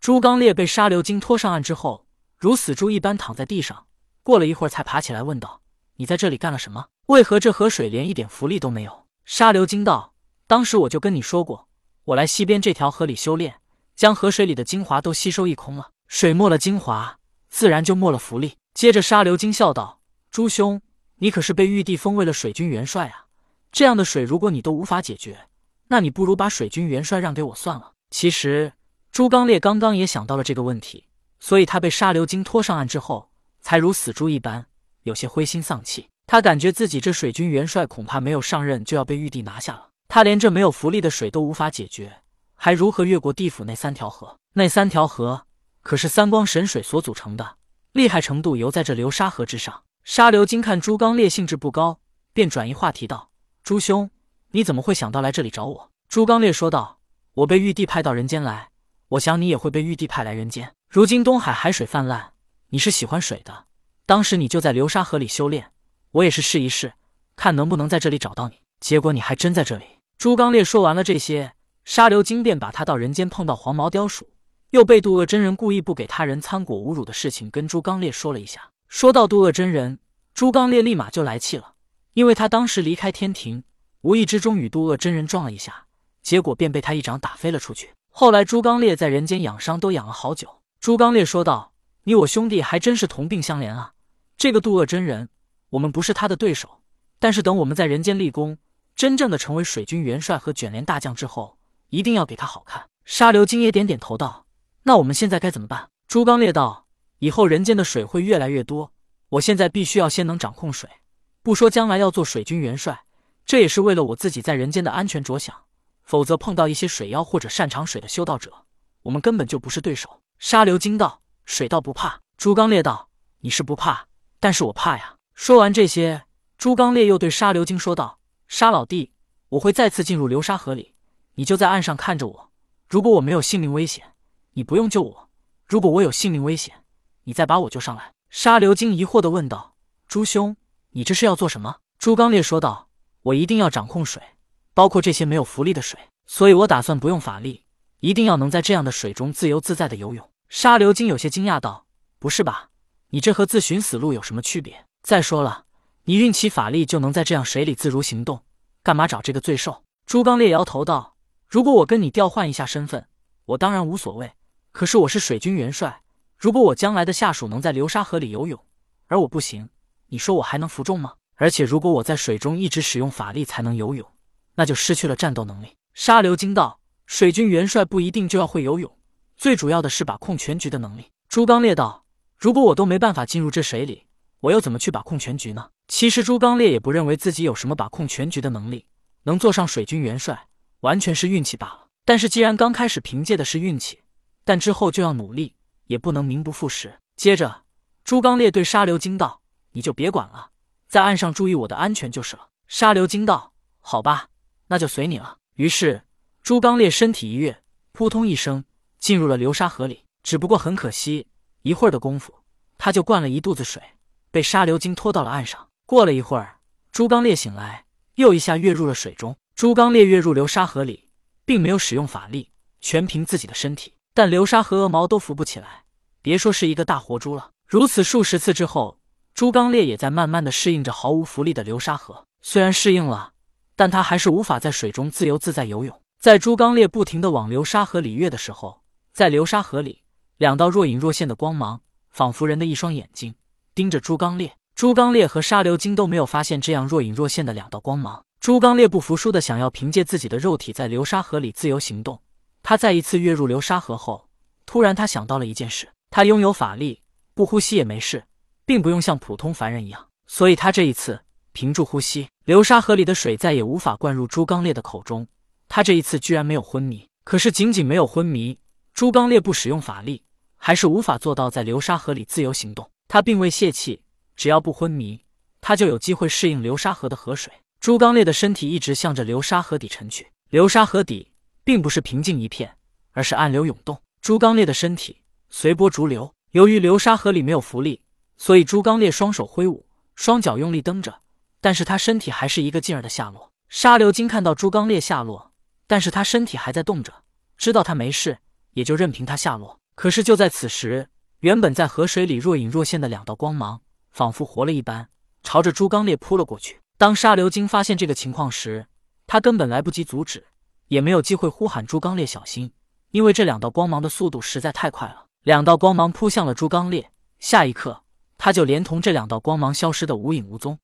朱刚烈被沙流金拖上岸之后，如死猪一般躺在地上，过了一会儿才爬起来，问道：“你在这里干了什么？为何这河水连一点浮力都没有？”沙流金道：“当时我就跟你说过，我来西边这条河里修炼，将河水里的精华都吸收一空了，水没了精华，自然就没了浮力。”接着沙流金笑道：“朱兄，你可是被玉帝封为了水军元帅啊！这样的水，如果你都无法解决，那你不如把水军元帅让给我算了。”其实朱刚烈刚刚也想到了这个问题，所以他被沙流金拖上岸之后，才如死猪一般，有些灰心丧气。他感觉自己这水军元帅恐怕没有上任就要被玉帝拿下了。他连这没有浮力的水都无法解决，还如何越过地府那三条河？那三条河可是三光神水所组成的，厉害程度犹在这流沙河之上。沙流金看朱刚烈兴致不高，便转移话题道：“朱兄，你怎么会想到来这里找我？”朱刚烈说道：“我被玉帝派到人间来，我想你也会被玉帝派来人间。如今东海海水泛滥，你是喜欢水的，当时你就在流沙河里修炼。”我也是试一试，看能不能在这里找到你。结果你还真在这里。朱刚烈说完了这些，沙流精便把他到人间碰到黄毛雕鼠，又被渡恶真人故意不给他人参果侮辱的事情跟朱刚烈说了一下。说到渡恶真人，朱刚烈立马就来气了，因为他当时离开天庭，无意之中与渡恶真人撞了一下，结果便被他一掌打飞了出去。后来朱刚烈在人间养伤都养了好久。朱刚烈说道：“你我兄弟还真是同病相怜啊！这个渡恶真人。”我们不是他的对手，但是等我们在人间立功，真正的成为水军元帅和卷帘大将之后，一定要给他好看。沙流金也点点头道：“那我们现在该怎么办？”朱刚烈道：“以后人间的水会越来越多，我现在必须要先能掌控水，不说将来要做水军元帅，这也是为了我自己在人间的安全着想。否则碰到一些水妖或者擅长水的修道者，我们根本就不是对手。”沙流金道：“水道不怕。”朱刚烈道：“你是不怕，但是我怕呀。”说完这些，朱刚烈又对沙流金说道：“沙老弟，我会再次进入流沙河里，你就在岸上看着我。如果我没有性命危险，你不用救我；如果我有性命危险，你再把我救上来。”沙流金疑惑的问道：“朱兄，你这是要做什么？”朱刚烈说道：“我一定要掌控水，包括这些没有浮力的水，所以我打算不用法力，一定要能在这样的水中自由自在的游泳。”沙流金有些惊讶道：“不是吧？你这和自寻死路有什么区别？”再说了，你运起法力就能在这样水里自如行动，干嘛找这个罪受？朱刚烈摇头道：“如果我跟你调换一下身份，我当然无所谓。可是我是水军元帅，如果我将来的下属能在流沙河里游泳，而我不行，你说我还能服众吗？而且如果我在水中一直使用法力才能游泳，那就失去了战斗能力。”沙流金道：“水军元帅不一定就要会游泳，最主要的是把控全局的能力。”朱刚烈道：“如果我都没办法进入这水里。”我又怎么去把控全局呢？其实朱刚烈也不认为自己有什么把控全局的能力，能坐上水军元帅完全是运气罢了。但是既然刚开始凭借的是运气，但之后就要努力，也不能名不副实。接着，朱刚烈对沙流金道：“你就别管了，在岸上注意我的安全就是了。”沙流金道：“好吧，那就随你了。”于是朱刚烈身体一跃，扑通一声进入了流沙河里。只不过很可惜，一会儿的功夫，他就灌了一肚子水。被沙流精拖到了岸上。过了一会儿，朱刚烈醒来，又一下跃入了水中。朱刚烈跃入流沙河里，并没有使用法力，全凭自己的身体。但流沙和鹅毛都浮不起来，别说是一个大活猪了。如此数十次之后，朱刚烈也在慢慢的适应着毫无浮力的流沙河。虽然适应了，但他还是无法在水中自由自在游泳。在朱刚烈不停的往流沙河里跃的时候，在流沙河里，两道若隐若现的光芒，仿佛人的一双眼睛。盯着朱刚烈，朱刚烈和沙流金都没有发现这样若隐若现的两道光芒。朱刚烈不服输的想要凭借自己的肉体在流沙河里自由行动。他再一次跃入流沙河后，突然他想到了一件事：他拥有法力，不呼吸也没事，并不用像普通凡人一样。所以他这一次屏住呼吸，流沙河里的水再也无法灌入朱刚烈的口中。他这一次居然没有昏迷。可是仅仅没有昏迷，朱刚烈不使用法力，还是无法做到在流沙河里自由行动。他并未泄气，只要不昏迷，他就有机会适应流沙河的河水。朱刚烈的身体一直向着流沙河底沉去，流沙河底并不是平静一片，而是暗流涌动。朱刚烈的身体随波逐流，由于流沙河里没有浮力，所以朱刚烈双手挥舞，双脚用力蹬着，但是他身体还是一个劲儿的下落。沙流金看到朱刚烈下落，但是他身体还在动着，知道他没事，也就任凭他下落。可是就在此时，原本在河水里若隐若现的两道光芒，仿佛活了一般，朝着朱刚烈扑了过去。当沙流金发现这个情况时，他根本来不及阻止，也没有机会呼喊朱刚烈小心，因为这两道光芒的速度实在太快了。两道光芒扑向了朱刚烈，下一刻，他就连同这两道光芒消失的无影无踪。